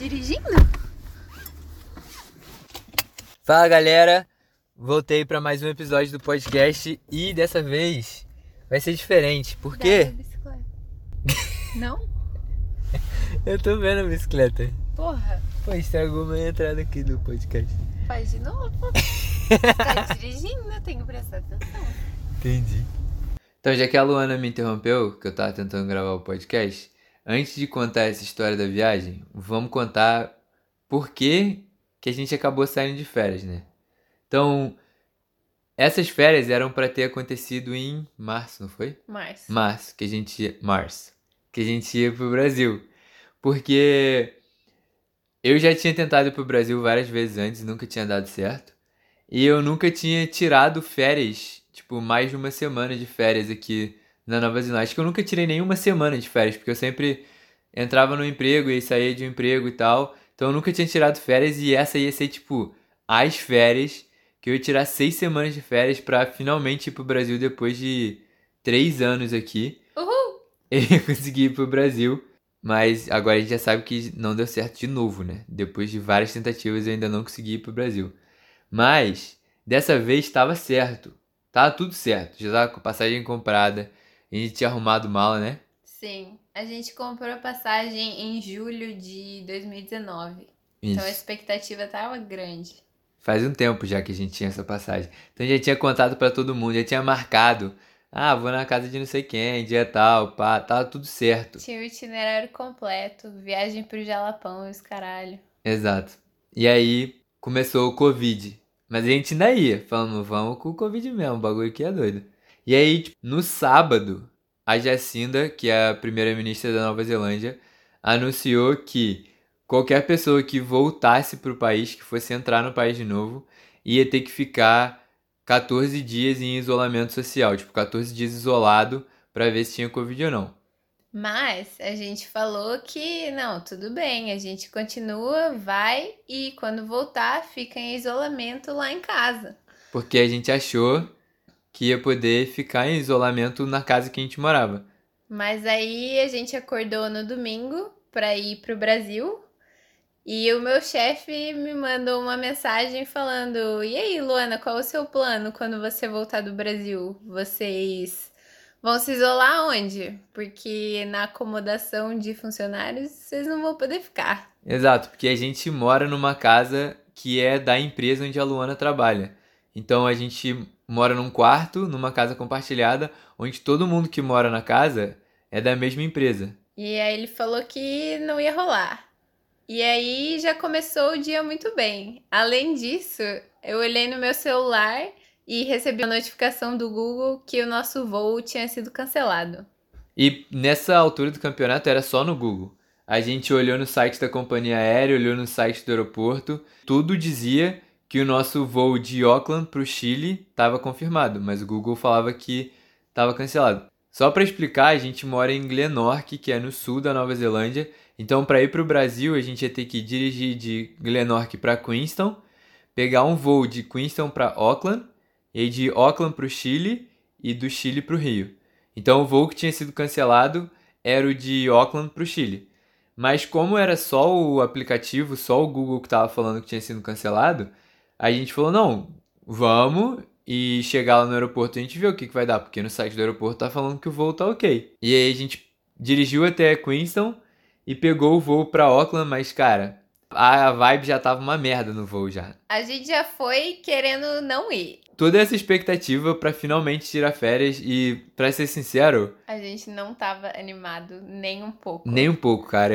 dirigindo? Fala galera, voltei para mais um episódio do podcast e dessa vez vai ser diferente, por quê? Não? Eu tô vendo a bicicleta. Porra, Pô, estragou minha entrada aqui do podcast. faz de novo. tá dirigindo, eu tenho que prestar atenção. Entendi. Então, já que a Luana me interrompeu, que eu tava tentando gravar o podcast, antes de contar essa história da viagem, vamos contar por que, que a gente acabou saindo de férias, né? Então, essas férias eram para ter acontecido em março, não foi? Mas, Março, que a gente ia, março, que a gente ia pro Brasil. Porque eu já tinha tentado ir pro Brasil várias vezes antes, nunca tinha dado certo. E eu nunca tinha tirado férias, tipo, mais de uma semana de férias aqui na Nova Zelândia. Acho que eu nunca tirei nenhuma semana de férias, porque eu sempre entrava no emprego e saía de um emprego e tal. Então eu nunca tinha tirado férias e essa ia ser, tipo, as férias que eu ia tirar seis semanas de férias pra finalmente ir pro Brasil depois de três anos aqui. uhul! Eu ia conseguir ir pro Brasil. Mas agora a gente já sabe que não deu certo de novo, né? Depois de várias tentativas eu ainda não consegui ir pro Brasil. Mas dessa vez estava certo. Tava tudo certo. Já tava com a passagem comprada. A gente tinha arrumado mala, né? Sim, a gente comprou a passagem em julho de 2019. Então a Isso. expectativa tava grande. Faz um tempo já que a gente tinha essa passagem. Então já tinha contado pra todo mundo, já tinha marcado. Ah, vou na casa de não sei quem, dia tal, pá, tava tudo certo. Tinha o itinerário completo, viagem pro Jalapão e os caralho. Exato. E aí começou o Covid. Mas a gente ainda ia, falando, vamos com o Covid mesmo, o bagulho aqui é doido. E aí, tipo, no sábado, a Jacinda, que é a primeira-ministra da Nova Zelândia, anunciou que qualquer pessoa que voltasse pro país, que fosse entrar no país de novo, ia ter que ficar 14 dias em isolamento social, tipo, 14 dias isolado pra ver se tinha Covid ou não. Mas a gente falou que não, tudo bem, a gente continua, vai e quando voltar fica em isolamento lá em casa. Porque a gente achou que ia poder ficar em isolamento na casa que a gente morava. Mas aí a gente acordou no domingo pra ir pro Brasil e o meu chefe me mandou uma mensagem falando: E aí, Luana, qual o seu plano quando você voltar do Brasil? Vocês vão se isolar onde? Porque na acomodação de funcionários vocês não vão poder ficar. Exato, porque a gente mora numa casa que é da empresa onde a Luana trabalha. Então a gente mora num quarto, numa casa compartilhada, onde todo mundo que mora na casa é da mesma empresa. E aí ele falou que não ia rolar. E aí já começou o dia muito bem. Além disso, eu olhei no meu celular e recebi uma notificação do Google que o nosso voo tinha sido cancelado. E nessa altura do campeonato era só no Google. A gente olhou no site da companhia aérea, olhou no site do aeroporto, tudo dizia que o nosso voo de Auckland para o Chile estava confirmado, mas o Google falava que estava cancelado. Só para explicar, a gente mora em Glenorchy, que é no sul da Nova Zelândia. Então, para ir para o Brasil, a gente ia ter que dirigir de Glenorchy para Queenstown, pegar um voo de Queenstown para Auckland, e de Auckland para o Chile e do Chile para o Rio. Então, o voo que tinha sido cancelado era o de Auckland para o Chile. Mas como era só o aplicativo, só o Google que estava falando que tinha sido cancelado, a gente falou, não, vamos e chegar lá no aeroporto a gente vê o que, que vai dar, porque no site do aeroporto tá falando que o voo tá ok. E aí a gente dirigiu até Queenstown e pegou o voo pra Auckland, mas cara, a vibe já tava uma merda no voo já. A gente já foi querendo não ir. Toda essa expectativa pra finalmente tirar férias e, pra ser sincero, A gente não tava animado nem um pouco. nem um pouco, cara.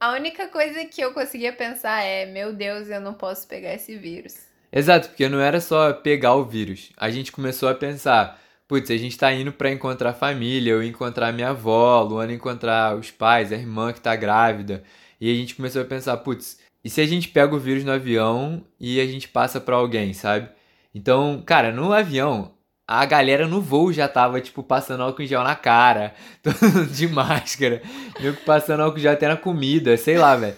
A única coisa que eu conseguia pensar é: meu Deus, eu não posso pegar esse vírus. Exato, porque não era só pegar o vírus. A gente começou a pensar, putz, a gente tá indo pra encontrar família, eu encontrar minha avó, a Luana encontrar os pais, a irmã que tá grávida. E a gente começou a pensar, putz, e se a gente pega o vírus no avião e a gente passa pra alguém, sabe? Então, cara, no avião, a galera no voo já tava, tipo, passando álcool em gel na cara, de máscara, nego passando álcool em gel até na comida, sei lá, velho.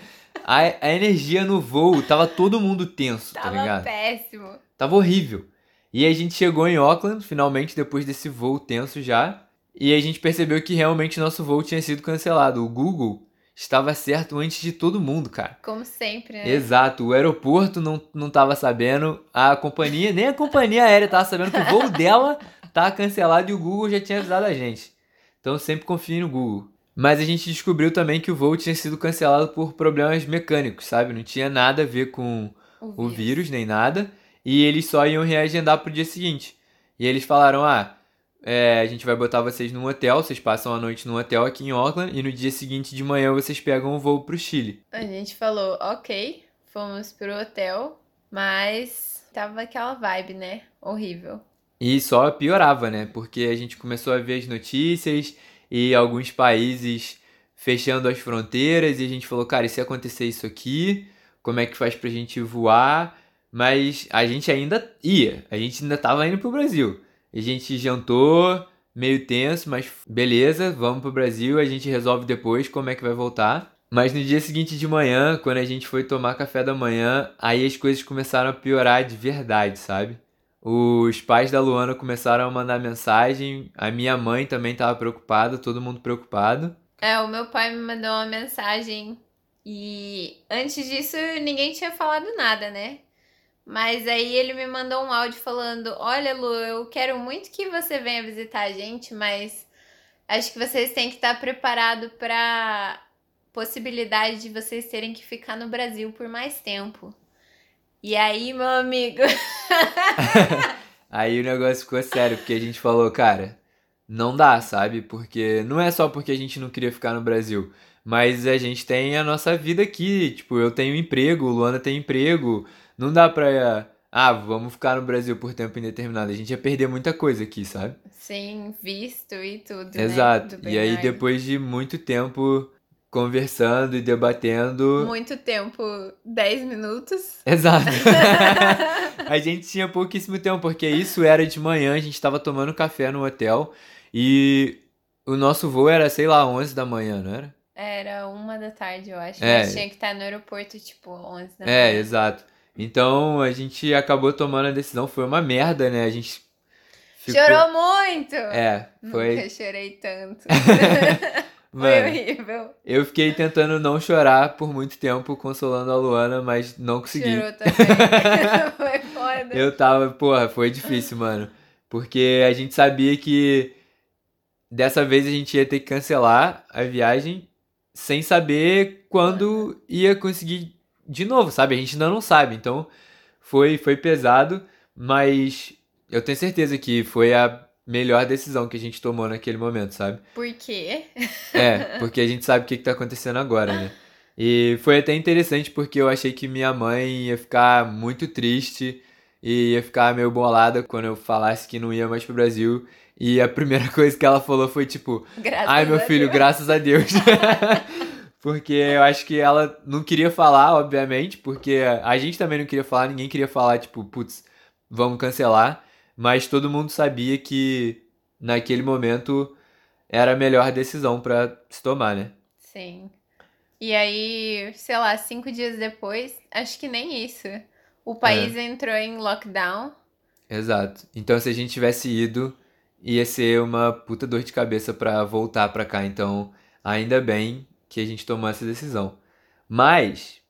A, a energia no voo, tava todo mundo tenso, tá Tava ligado? péssimo. Tava horrível. E a gente chegou em Auckland, finalmente, depois desse voo tenso já. E a gente percebeu que realmente nosso voo tinha sido cancelado. O Google estava certo antes de todo mundo, cara. Como sempre, né? Exato, o aeroporto não, não tava sabendo, a companhia, nem a companhia aérea tava sabendo que o voo dela tá cancelado e o Google já tinha avisado a gente. Então sempre confie no Google. Mas a gente descobriu também que o voo tinha sido cancelado por problemas mecânicos, sabe? Não tinha nada a ver com o vírus, o vírus nem nada. E eles só iam reagendar pro dia seguinte. E eles falaram: ah, é, a gente vai botar vocês num hotel, vocês passam a noite num hotel aqui em Auckland e no dia seguinte de manhã vocês pegam um voo pro Chile. A gente falou, ok, fomos pro hotel, mas tava aquela vibe, né? Horrível. E só piorava, né? Porque a gente começou a ver as notícias e alguns países fechando as fronteiras e a gente falou, cara, e se acontecer isso aqui, como é que faz pra gente voar? Mas a gente ainda ia, a gente ainda tava indo pro Brasil. A gente jantou, meio tenso, mas beleza, vamos pro Brasil, a gente resolve depois como é que vai voltar. Mas no dia seguinte de manhã, quando a gente foi tomar café da manhã, aí as coisas começaram a piorar de verdade, sabe? Os pais da Luana começaram a mandar mensagem, a minha mãe também estava preocupada, todo mundo preocupado. É, o meu pai me mandou uma mensagem e antes disso ninguém tinha falado nada, né? Mas aí ele me mandou um áudio falando: Olha, Lu, eu quero muito que você venha visitar a gente, mas acho que vocês têm que estar preparados para possibilidade de vocês terem que ficar no Brasil por mais tempo. E aí, meu amigo. aí o negócio ficou sério, porque a gente falou, cara, não dá, sabe? Porque não é só porque a gente não queria ficar no Brasil, mas a gente tem a nossa vida aqui. Tipo, eu tenho emprego, Luana tem emprego. Não dá pra. Ah, vamos ficar no Brasil por tempo indeterminado. A gente ia perder muita coisa aqui, sabe? Sim, visto e tudo. Né, Exato. Né? E aí, depois de muito tempo conversando e debatendo. Muito tempo 10 minutos. Exato. a gente tinha pouquíssimo tempo, porque isso era de manhã, a gente estava tomando café no hotel e o nosso voo era, sei lá, 11 da manhã, não era? Era uma da tarde, eu acho. É. Mas tinha que estar no aeroporto, tipo, 11 da é, manhã. É, exato. Então a gente acabou tomando a decisão, foi uma merda, né? A gente ficou... Chorou muito! É, foi. Nunca chorei tanto. Mano, foi horrível. Eu fiquei tentando não chorar por muito tempo, consolando a Luana, mas não consegui. Chorou também. foi foda. Eu tava, porra, foi difícil, mano. Porque a gente sabia que dessa vez a gente ia ter que cancelar a viagem sem saber quando ia conseguir de novo, sabe? A gente ainda não sabe. Então foi, foi pesado, mas eu tenho certeza que foi a melhor decisão que a gente tomou naquele momento, sabe? Por quê? É, porque a gente sabe o que, que tá acontecendo agora, né? E foi até interessante porque eu achei que minha mãe ia ficar muito triste e ia ficar meio bolada quando eu falasse que não ia mais pro Brasil. E a primeira coisa que ela falou foi tipo: graças Ai, meu filho, Deus. graças a Deus. Porque eu acho que ela não queria falar, obviamente, porque a gente também não queria falar, ninguém queria falar, tipo, putz, vamos cancelar. Mas todo mundo sabia que naquele momento era a melhor decisão para se tomar, né? Sim. E aí, sei lá, cinco dias depois, acho que nem isso. O país é. entrou em lockdown. Exato. Então, se a gente tivesse ido, ia ser uma puta dor de cabeça para voltar pra cá. Então, ainda bem que a gente tomou essa decisão. Mas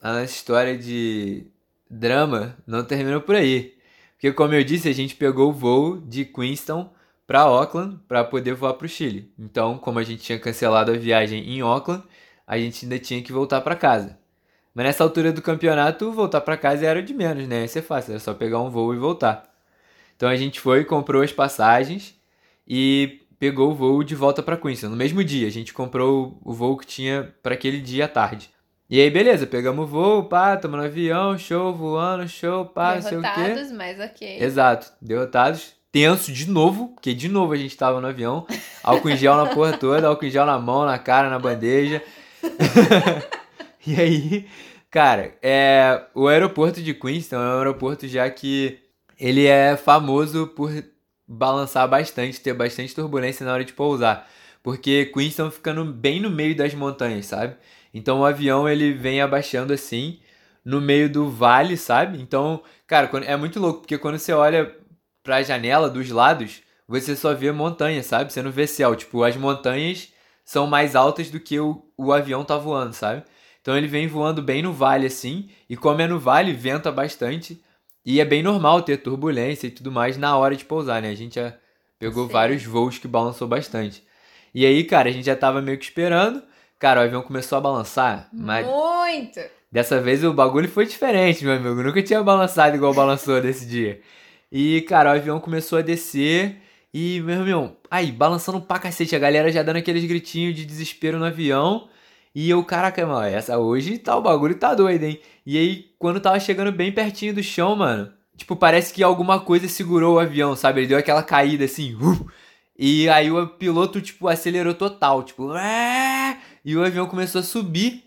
a nossa história de drama não terminou por aí. Porque, como eu disse, a gente pegou o voo de Queenstown para Auckland para poder voar para o Chile. Então, como a gente tinha cancelado a viagem em Auckland, a gente ainda tinha que voltar para casa. Mas nessa altura do campeonato, voltar para casa era de menos, né? Ia ser fácil, era só pegar um voo e voltar. Então a gente foi, comprou as passagens e pegou o voo de volta para Queenstown. No mesmo dia, a gente comprou o voo que tinha para aquele dia à tarde. E aí, beleza, pegamos o voo, pá, tamo no avião, show, voando, show, pá, não sei o quê. Derrotados, mas ok. Exato, derrotados. Tenso de novo, porque de novo a gente tava no avião. Álcool em gel na porra toda, álcool em gel na mão, na cara, na bandeja. e aí, cara, é, o aeroporto de Queenstown é um aeroporto já que ele é famoso por balançar bastante, ter bastante turbulência na hora de pousar. Porque Queenstown fica no, bem no meio das montanhas, sabe? Então o avião ele vem abaixando assim, no meio do vale, sabe? Então, cara, é muito louco, porque quando você olha pra janela dos lados, você só vê montanha, sabe? Você não vê céu. Tipo, as montanhas são mais altas do que o, o avião tá voando, sabe? Então ele vem voando bem no vale assim, e como é no vale, venta bastante, e é bem normal ter turbulência e tudo mais na hora de pousar, né? A gente já pegou Sim. vários voos que balançou bastante. E aí, cara, a gente já tava meio que esperando. Cara, o avião começou a balançar, mas Muito! Dessa vez o bagulho foi diferente, meu amigo. Nunca tinha balançado igual balançou desse dia. E, cara, o avião começou a descer e, meu irmão, aí, balançando pra cacete. A galera já dando aqueles gritinhos de desespero no avião. E eu, caraca, mano, essa hoje tá, o bagulho tá doido, hein? E aí, quando tava chegando bem pertinho do chão, mano, tipo, parece que alguma coisa segurou o avião, sabe? Ele deu aquela caída assim, uh, e aí o piloto, tipo, acelerou total, tipo, "Ah!" E o avião começou a subir.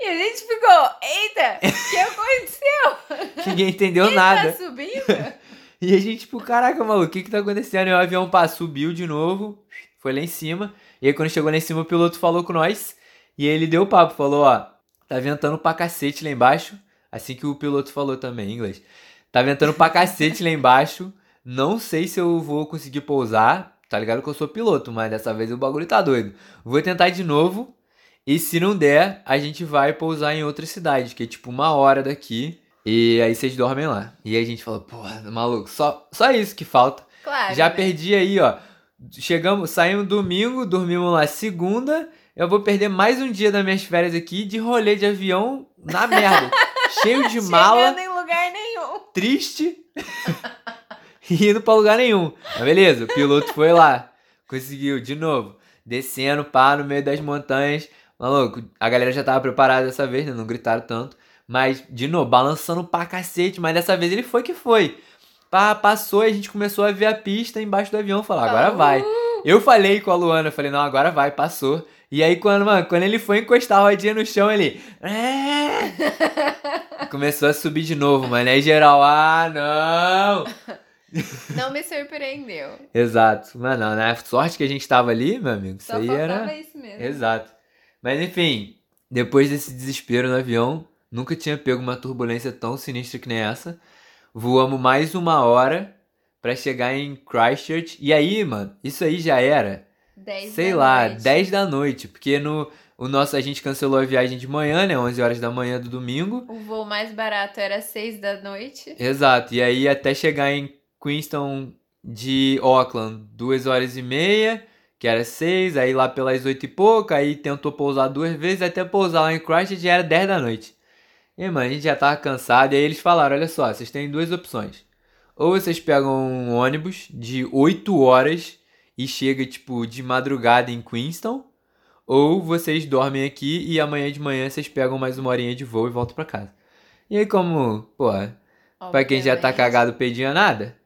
E a gente ficou, eita, o que aconteceu? Ninguém entendeu Ele nada. tá subindo? E a gente, tipo, caraca, maluco, o que que tá acontecendo? E o avião pá, subiu de novo, foi lá em cima. E aí quando chegou lá em cima, o piloto falou com nós. E ele deu o papo, falou, ó, tá ventando pra cacete lá embaixo. Assim que o piloto falou também em inglês. Tá ventando pra cacete lá embaixo. Não sei se eu vou conseguir pousar. Tá ligado que eu sou piloto, mas dessa vez o bagulho tá doido. Vou tentar de novo. E se não der, a gente vai pousar em outra cidade, que é tipo uma hora daqui. E aí vocês dormem lá. E aí a gente falou, porra, maluco, só, só isso que falta. Claro. Já né? perdi aí, ó. Chegamos, saímos domingo, dormimos lá segunda. Eu vou perder mais um dia das minhas férias aqui de rolê de avião na merda. Cheio de mala, Chegando em lugar nenhum. triste e indo pra lugar nenhum. Mas beleza, o piloto foi lá. Conseguiu, de novo. Descendo, pá, no meio das montanhas. Maluco, a galera já tava preparada dessa vez, né? Não gritaram tanto. Mas, de novo, balançando pra cacete. Mas dessa vez ele foi que foi. Pá, passou e a gente começou a ver a pista embaixo do avião. Falar, agora vai. Eu falei com a Luana, eu falei, não, agora vai, passou. E aí, quando, mano, quando ele foi encostar a rodinha no chão, ele. "É". Começou a subir de novo, mano. Aí geral, ah, não! Não me surpreendeu. Exato. Mano, na sorte que a gente tava ali, meu amigo, isso Só aí faltava era. isso mesmo. Exato. Mas enfim, depois desse desespero no avião, nunca tinha pego uma turbulência tão sinistra que nem essa. Voamos mais uma hora pra chegar em Christchurch. E aí, mano, isso aí já era, 10 sei lá, noite. 10 da noite. Porque no o nosso, a gente cancelou a viagem de manhã, né? 11 horas da manhã do domingo. O voo mais barato era 6 da noite. Exato. E aí até chegar em Queenstown de Auckland, duas horas e meia, que era seis, aí lá pelas oito e pouco, aí tentou pousar duas vezes, até pousar lá em Christchurch já era 10 da noite. E mano, a gente já tava cansado, e aí eles falaram, olha só, vocês têm duas opções. Ou vocês pegam um ônibus de 8 horas e chega, tipo, de madrugada em Queenstown, ou vocês dormem aqui e amanhã de manhã vocês pegam mais uma horinha de voo e voltam pra casa. E aí como, pô, Pra quem já tá cagado pedinha nada,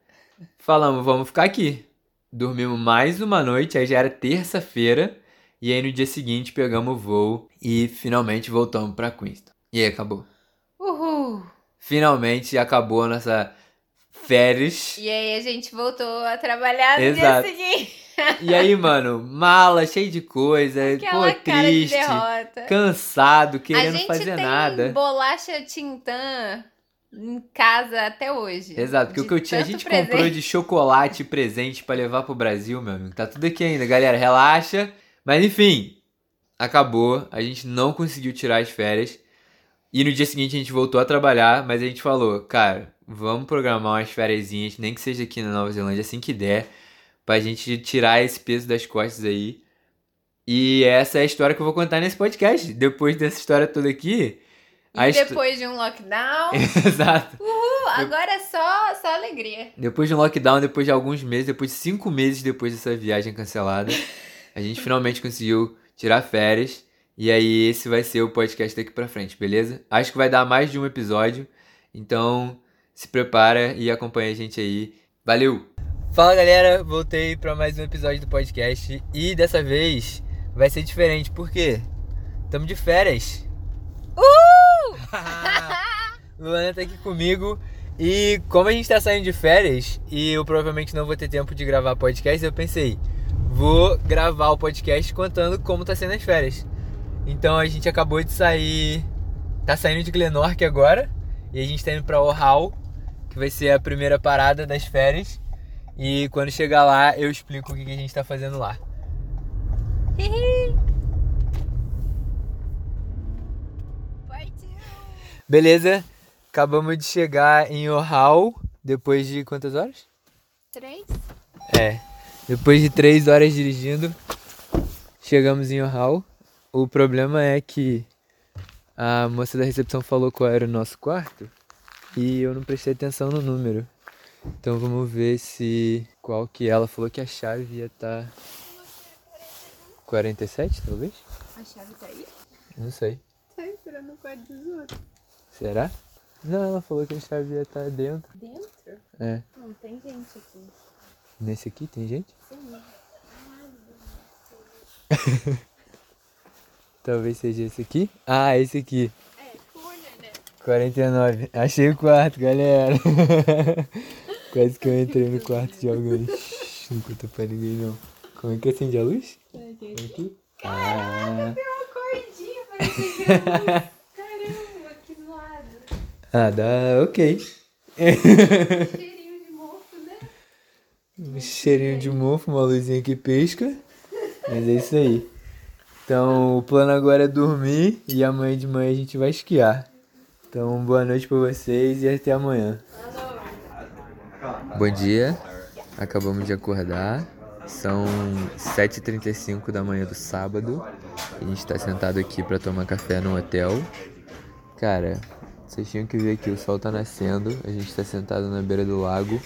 falamos, vamos ficar aqui. Dormimos mais uma noite, aí já era terça-feira, e aí no dia seguinte pegamos o voo e finalmente voltamos pra Queenstown. E aí acabou. Uhul. Finalmente acabou a nossa férias. E aí a gente voltou a trabalhar no Exato. dia seguinte. E aí, mano, mala, cheio de coisa, Aquela pô, cara de triste, derrota. cansado, a querendo gente fazer tem nada. bolacha Tintã em casa até hoje. Exato, porque o que eu tinha, a gente presente. comprou de chocolate presente pra levar pro Brasil, meu amigo. Tá tudo aqui ainda, galera, relaxa. Mas enfim, acabou, a gente não conseguiu tirar as férias. E no dia seguinte a gente voltou a trabalhar, mas a gente falou, cara, vamos programar umas férias, nem que seja aqui na Nova Zelândia, assim que der, pra gente tirar esse peso das costas aí. E essa é a história que eu vou contar nesse podcast. Depois dessa história toda aqui. E depois de um lockdown, Exato. uh, agora é só, só alegria. Depois de um lockdown, depois de alguns meses, depois de cinco meses depois dessa viagem cancelada, a gente finalmente conseguiu tirar férias. E aí, esse vai ser o podcast daqui pra frente, beleza? Acho que vai dar mais de um episódio. Então, se prepara e acompanha a gente aí. Valeu! Fala galera, voltei para mais um episódio do podcast. E dessa vez vai ser diferente, por quê? Estamos de férias. Luana tá aqui comigo. E como a gente tá saindo de férias e eu provavelmente não vou ter tempo de gravar podcast, eu pensei, vou gravar o podcast contando como tá sendo as férias. Então a gente acabou de sair. Tá saindo de Glenorch agora. E a gente tá indo pra Ohal, que vai ser a primeira parada das férias. E quando chegar lá, eu explico o que a gente tá fazendo lá. Partiu! Beleza, acabamos de chegar em Ohal depois de quantas horas? Três? É, depois de três horas dirigindo, chegamos em Ohal. O problema é que a moça da recepção falou qual era o nosso quarto e eu não prestei atenção no número. Então vamos ver se qual que ela falou que a chave ia tá estar 47, talvez? A chave tá aí? Não sei. Tá entrando no quarto dos outros. Será? Não, ela falou que a chave ia estar dentro. Dentro? É. Não tem gente aqui. Nesse aqui tem gente? Sim. Talvez seja esse aqui. Ah, esse aqui. É, cooler, né? 49. Achei o quarto, galera. Quase que eu entrei no quarto de alguém. Não conta pra ninguém, não. Como é que acende a luz? Aqui? Ah, Tem uma cordinha pra acender Caramba, que zoado. Ah, dá ok. Cheirinho de mofo, né? Um cheirinho de mofo, uma luzinha que pisca. Mas é isso aí. Então, o plano agora é dormir e amanhã de manhã a gente vai esquiar. Então, boa noite pra vocês e até amanhã. Bom dia, acabamos de acordar. São 7h35 da manhã do sábado. A gente tá sentado aqui pra tomar café no hotel. Cara, vocês tinham que ver aqui, o sol tá nascendo. A gente tá sentado na beira do lago,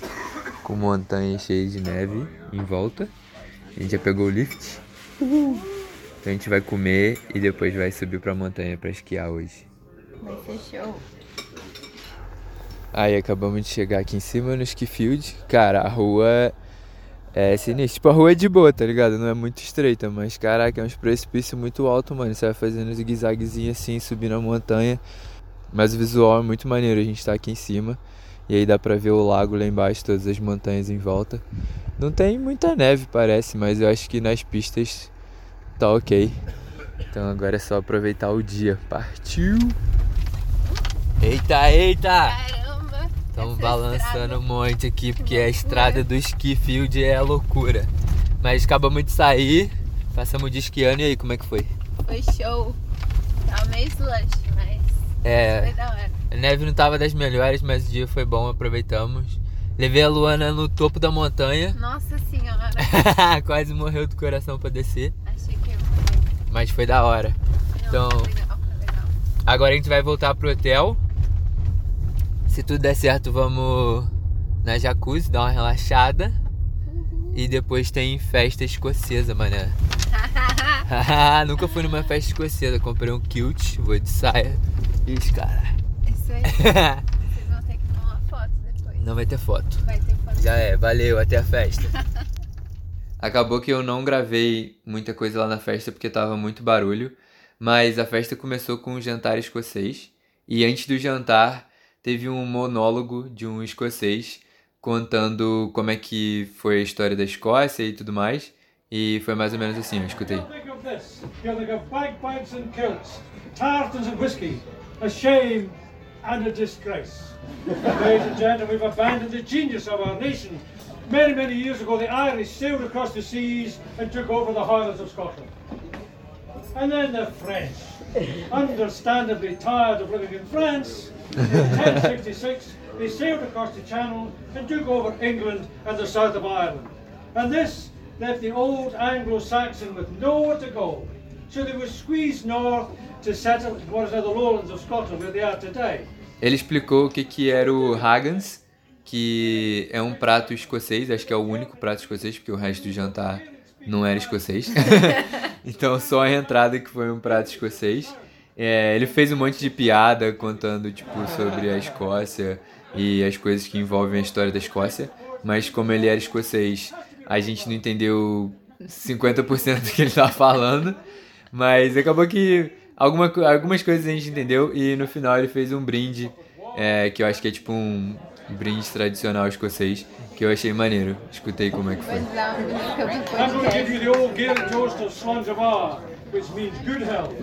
com montanhas cheias de neve em volta. A gente já pegou o lift. Então a gente vai comer e depois vai subir pra montanha pra esquiar hoje. Vai ser show. Aí acabamos de chegar aqui em cima no ski field. Cara, a rua é sinistra. Tipo, a rua é de boa, tá ligado? Não é muito estreita, mas caraca, é uns precipícios muito alto, mano. Você vai fazendo zigue-zaguezinho assim, subindo a montanha. Mas o visual é muito maneiro, a gente tá aqui em cima. E aí dá pra ver o lago lá embaixo, todas as montanhas em volta. Não tem muita neve, parece, mas eu acho que nas pistas tá ok. Então agora é só aproveitar o dia. Partiu! Eita, eita! Caramba! Estamos essa balançando estrada. um monte aqui porque a estrada do ski field é loucura. Mas acabamos de sair, passamos dia esquiando e aí, como é que foi? Foi show. Tava meio foi É, da hora. a neve não tava das melhores, mas o dia foi bom, aproveitamos. Levei a Luana no topo da montanha, Nossa senhora. quase morreu do coração pra descer, Achei que eu mas foi da hora. Não, Então- foi legal, foi legal. Agora a gente vai voltar pro hotel. Se tudo der certo, vamos na jacuzzi, dar uma relaxada. E depois tem festa escocesa, mané. Nunca fui numa festa escocesa. Comprei um kilt, vou de saia. Ixi, cara. Isso aí. Vocês vão ter que tomar uma foto depois. Não vai ter foto. Vai ter foto. Já é, valeu, até a festa. Acabou que eu não gravei muita coisa lá na festa porque tava muito barulho, mas a festa começou com um jantar escocês e antes do jantar teve um monólogo de um escocês contando como é que foi a história da Escócia e tudo mais. E foi mais ou menos assim, eu escutei. This. You'll think of bagpipes and kilts, tartans and whiskey. A shame and a disgrace. Ladies and gentlemen, we've abandoned the genius of our nation. Many, many years ago, the Irish sailed across the seas and took over the Highlands of Scotland. And then the French, understandably tired of living in France, in 1066, they sailed across the Channel and took over England and the south of Ireland. And this left the old Anglo-Saxon with nowhere to go. So they were squeezed north to settle what is now the lowlands of Scotland, where they are today. Ele explicou o que, que era o Haggans, que é um prato escocês, acho que é o único prato escocês, porque o resto do jantar não era escocês. então só a entrada que foi um prato escocês. É, ele fez um monte de piada contando tipo sobre a Escócia e as coisas que envolvem a história da Escócia, mas como ele era escocês, a gente não entendeu 50% do que ele estava falando, mas acabou que alguma, algumas coisas a gente entendeu e no final ele fez um brinde, é, que eu acho que é tipo um brinde tradicional escocês, que eu achei maneiro. Escutei como é que foi. usar a música do I'm going to give podcast. you the old Gaelic toast of Slanjavar, which means good health.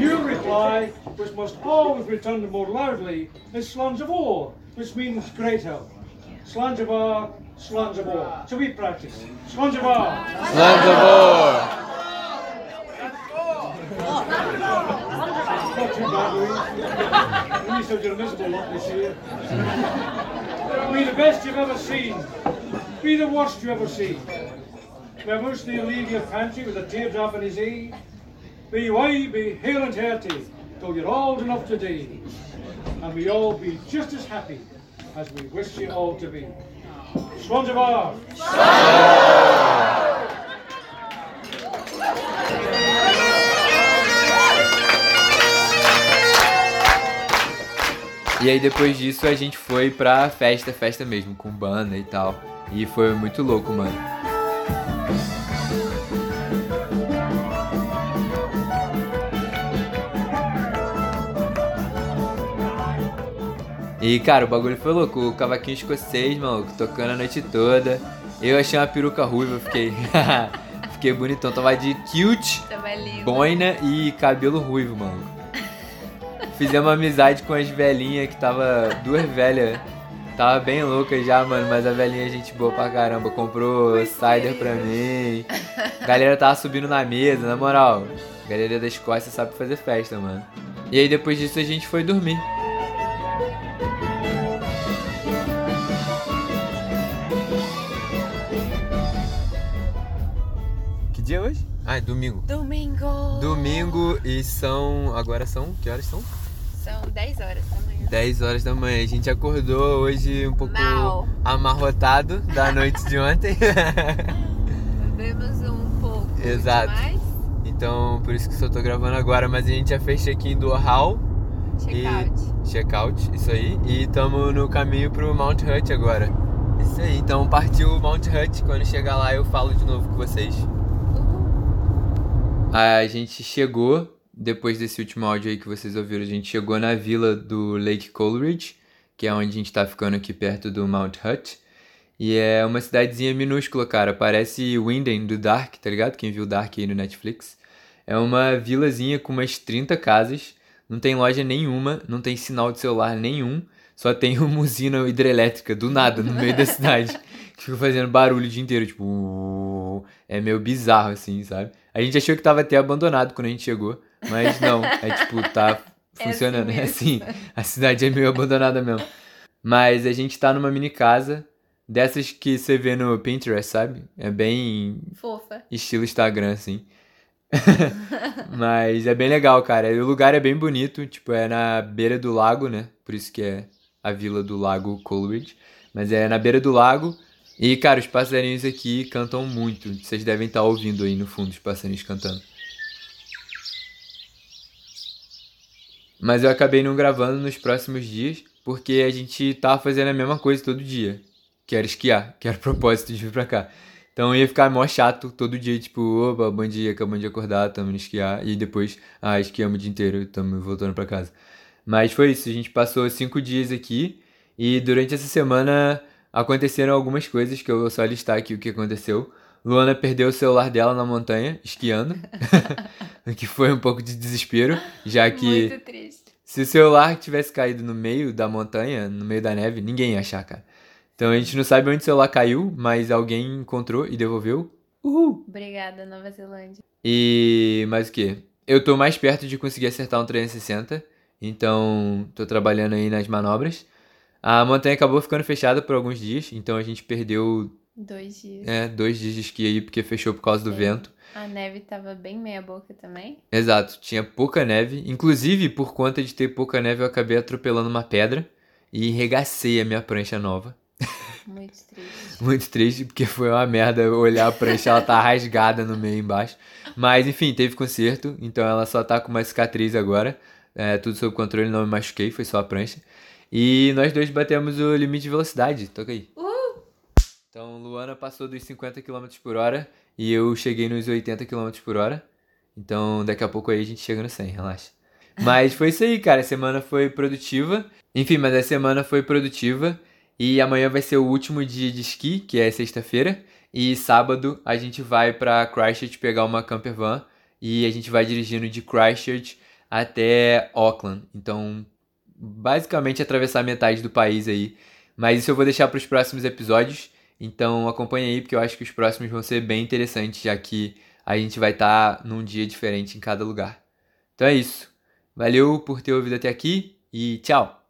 You reply, which must always return more loudly, is which means great health. Slanjavar, Slanjabor. Should we practice? Slanjabor. Slanjabor. Not too bad, Louise. Louise a miserable lot this year. Be the best you've ever seen. Be the worst you've ever seen. Where you leave your pantry with a teardrop in his eye. Be why, be hale and hearty, till you're old enough to dee. And we all be just as happy as we wish you all to be. Ar! E aí depois disso a gente foi pra festa, festa mesmo, com banda e tal. E foi muito louco, mano. E cara, o bagulho foi louco, o cavaquinho escocês, maluco, tocando a noite toda. Eu achei uma peruca ruiva, fiquei. fiquei bonitão. Tava de lindo. boina e cabelo ruivo, mano. Fizemos amizade com as velhinhas que tava. Duas velhas. Tava bem louca já, mano, mas a velhinha é gente boa pra caramba. Comprou cider pra mim. A galera tava subindo na mesa, na moral. A galera da Escócia sabe fazer festa, mano. E aí depois disso a gente foi dormir. Ah, é domingo. Domingo! Domingo e são. Agora são. Que horas são? São 10 horas da manhã. 10 horas da manhã. A gente acordou hoje um pouco Mal. amarrotado da noite de ontem. Bebemos um pouco. Exato. Demais. então, por isso que só tô gravando agora. Mas a gente já fez check-in do hall. Check-out. Check-out, isso aí. E estamos no caminho pro Mount Hut agora. Isso aí. Então partiu o Mount Hut. Quando chegar lá eu falo de novo com vocês. A gente chegou, depois desse último áudio aí que vocês ouviram, a gente chegou na vila do Lake Coleridge, que é onde a gente tá ficando aqui perto do Mount Hut. E é uma cidadezinha minúscula, cara. Parece Winden do Dark, tá ligado? Quem viu Dark aí no Netflix. É uma vilazinha com umas 30 casas. Não tem loja nenhuma, não tem sinal de celular nenhum. Só tem uma usina hidrelétrica do nada no meio da cidade. Que fica fazendo barulho o dia inteiro, tipo. É meio bizarro, assim, sabe? A gente achou que tava até abandonado quando a gente chegou. Mas não, é tipo, tá É funcionando. assim É assim, a cidade é meio abandonada mesmo. Mas a gente tá numa mini casa, dessas que você vê no Pinterest, sabe? É bem Fofa. estilo Instagram, assim. Mas é bem legal, cara. O lugar é bem bonito, tipo, é na beira do lago, né? Por isso que é a vila do lago Coleridge. Mas é na beira do lago. E, cara, os passarinhos aqui cantam muito. Vocês devem estar ouvindo aí no fundo os passarinhos cantando. Mas eu acabei não gravando nos próximos dias, porque a gente tava fazendo a mesma coisa todo dia. Que era esquiar, que era o propósito de vir pra cá. Então ia ficar mó chato todo dia, tipo, opa, bom dia, acabamos de acordar, tamo no esquiar. E depois, ah, esquiamos o dia inteiro, tamo voltando pra casa. Mas foi isso, a gente passou cinco dias aqui. E durante essa semana aconteceram algumas coisas que eu vou só listar aqui o que aconteceu. Luana perdeu o celular dela na montanha, esquiando. o que foi um pouco de desespero, já que Muito triste. se o celular tivesse caído no meio da montanha, no meio da neve, ninguém ia achar, cara. Então a gente não sabe onde o celular caiu, mas alguém encontrou e devolveu. Uhul! Obrigada, Nova Zelândia. E mais o que? Eu tô mais perto de conseguir acertar um 360, então tô trabalhando aí nas manobras. A montanha acabou ficando fechada por alguns dias, então a gente perdeu Dois dias. é, dois dias de esqui aí porque fechou por causa do Sim. vento. A neve tava bem meia boca também. Exato, tinha pouca neve. Inclusive, por conta de ter pouca neve, eu acabei atropelando uma pedra e regacei a minha prancha nova. Muito triste. Muito triste, porque foi uma merda olhar a prancha, ela tá rasgada no meio embaixo. Mas enfim, teve conserto, então ela só tá com uma cicatriz agora. É, tudo sob controle, não me machuquei, foi só a prancha. E nós dois batemos o limite de velocidade. Toca aí. Uhul! Então, Luana passou dos 50 km por hora e eu cheguei nos 80 km por hora. Então, daqui a pouco aí a gente chega no 100, relaxa. Mas foi isso aí, cara. A semana foi produtiva. Enfim, mas a semana foi produtiva. E amanhã vai ser o último dia de esqui, que é sexta-feira. E sábado a gente vai pra Christchurch pegar uma camper van. E a gente vai dirigindo de Christchurch até Auckland. Então, basicamente atravessar metade do país aí. Mas isso eu vou deixar para os próximos episódios. Então acompanha aí, porque eu acho que os próximos vão ser bem interessantes, já que a gente vai estar num dia diferente em cada lugar. Então é isso. Valeu por ter ouvido até aqui e tchau!